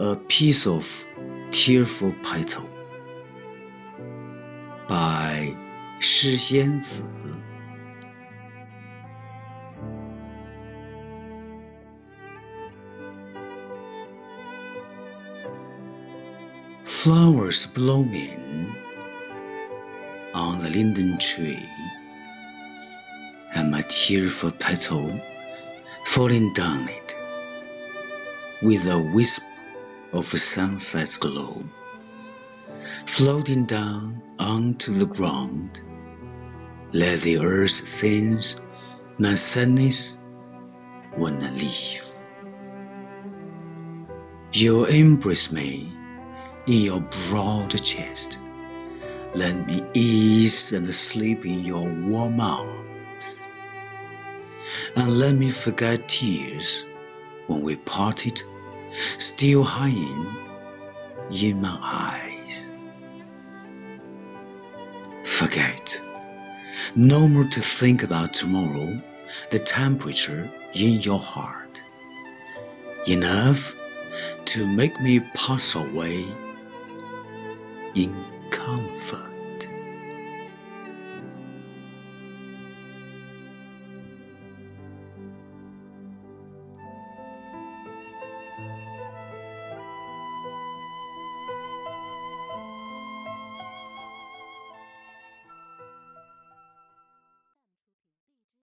A piece of tearful petal by 诗仙子。Flowers blooming on the linden tree, and my tearful petal falling down it with a wisp of a sunset glow, floating down onto the ground. Let the earth sense my sadness when I leave. You embrace me in your broad chest. Let me ease and sleep in your warm arms. And let me forget tears when we parted, still hiding in my eyes. Forget. No more to think about tomorrow, the temperature in your heart. Enough to make me pass away in comfort.